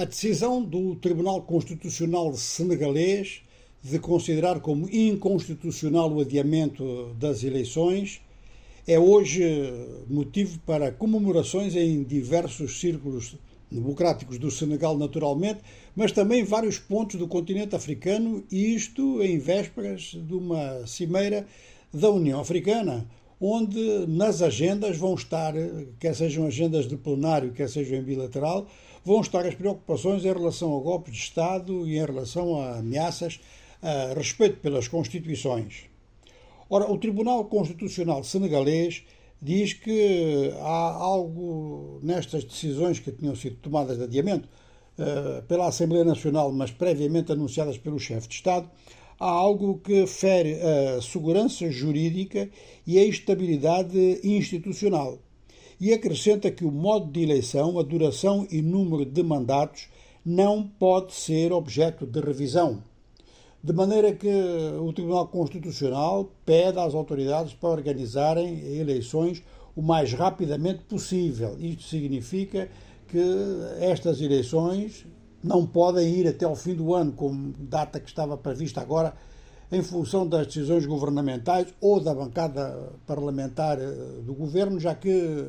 A decisão do Tribunal Constitucional senegalês de considerar como inconstitucional o adiamento das eleições é hoje motivo para comemorações em diversos círculos democráticos do Senegal, naturalmente, mas também vários pontos do continente africano, e isto em vésperas de uma cimeira da União Africana, onde nas agendas vão estar, quer sejam agendas de plenário, quer sejam em bilateral, vão estar as preocupações em relação a golpes de Estado e em relação a ameaças a respeito pelas Constituições. Ora, o Tribunal Constitucional senegalês diz que há algo nestas decisões que tinham sido tomadas de adiamento uh, pela Assembleia Nacional, mas previamente anunciadas pelo chefe de Estado, há algo que fere a segurança jurídica e a estabilidade institucional. E acrescenta que o modo de eleição, a duração e número de mandatos não pode ser objeto de revisão. De maneira que o Tribunal Constitucional pede às autoridades para organizarem eleições o mais rapidamente possível. Isto significa que estas eleições não podem ir até ao fim do ano, como data que estava prevista agora, em função das decisões governamentais ou da bancada parlamentar eh, do governo, já que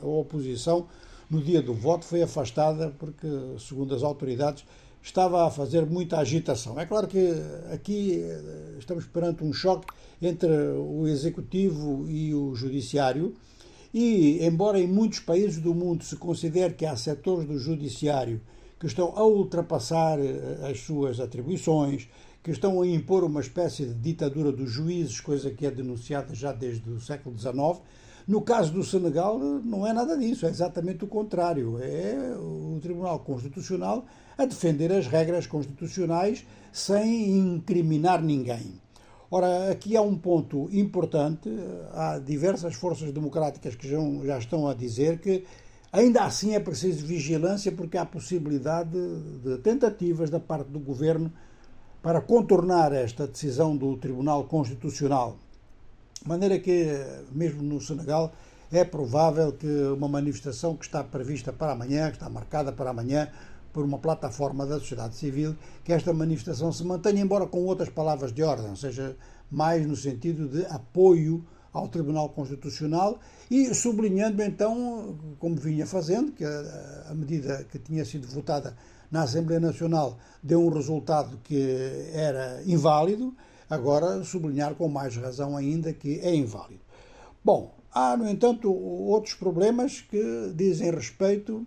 a oposição, no dia do voto, foi afastada porque, segundo as autoridades, estava a fazer muita agitação. É claro que aqui eh, estamos perante um choque entre o executivo e o judiciário. E, embora em muitos países do mundo se considere que há setores do judiciário que estão a ultrapassar eh, as suas atribuições, que estão a impor uma espécie de ditadura dos juízes, coisa que é denunciada já desde o século XIX. No caso do Senegal, não é nada disso, é exatamente o contrário. É o Tribunal Constitucional a defender as regras constitucionais sem incriminar ninguém. Ora, aqui há um ponto importante. Há diversas forças democráticas que já estão a dizer que Ainda assim é preciso vigilância porque há possibilidade de tentativas da parte do governo para contornar esta decisão do Tribunal Constitucional. De maneira que, mesmo no Senegal, é provável que uma manifestação que está prevista para amanhã, que está marcada para amanhã por uma plataforma da sociedade civil, que esta manifestação se mantenha, embora com outras palavras de ordem, ou seja, mais no sentido de apoio ao Tribunal Constitucional e sublinhando então, como vinha fazendo, que a, a medida que tinha sido votada na Assembleia Nacional deu um resultado que era inválido, agora sublinhar com mais razão ainda que é inválido. Bom, há, no entanto, outros problemas que dizem respeito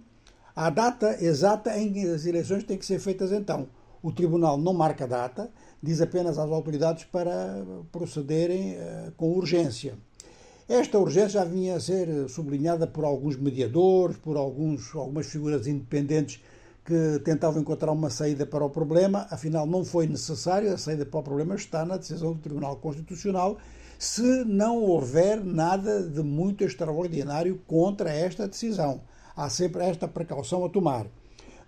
à data exata em que as eleições têm que ser feitas então. O Tribunal não marca data, diz apenas às autoridades para procederem uh, com urgência. Esta urgência já vinha a ser sublinhada por alguns mediadores, por alguns, algumas figuras independentes que tentavam encontrar uma saída para o problema, afinal não foi necessário, a saída para o problema está na decisão do Tribunal Constitucional, se não houver nada de muito extraordinário contra esta decisão. Há sempre esta precaução a tomar.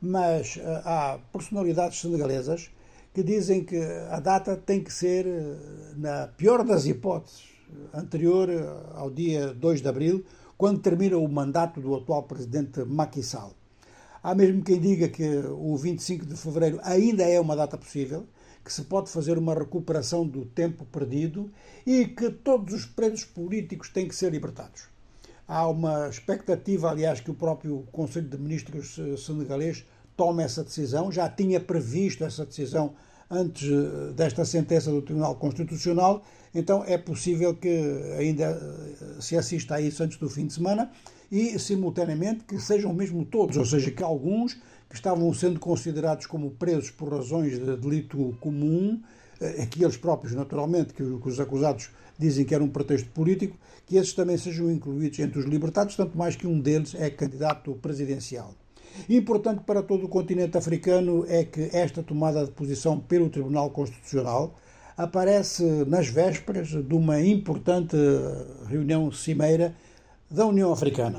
Mas uh, há personalidades senegalesas que dizem que a data tem que ser, eh, na pior das hipóteses, anterior eh, ao dia 2 de abril, quando termina o mandato do atual presidente Macky Sall. Há mesmo quem diga que o 25 de fevereiro ainda é uma data possível, que se pode fazer uma recuperação do tempo perdido e que todos os presos políticos têm que ser libertados. Há uma expectativa, aliás, que o próprio Conselho de Ministros eh, senegalês tome essa decisão, já tinha previsto essa decisão antes eh, desta sentença do Tribunal Constitucional, então é possível que ainda eh, se assista a isso antes do fim de semana e, simultaneamente, que sejam mesmo todos, ou seja, que alguns que estavam sendo considerados como presos por razões de delito comum, eh, aqueles próprios, naturalmente, que os acusados dizem que era um pretexto político, que esses também sejam incluídos entre os libertados, tanto mais que um deles é candidato presidencial. Importante para todo o continente africano é que esta tomada de posição pelo Tribunal Constitucional aparece nas vésperas de uma importante reunião cimeira da União Africana.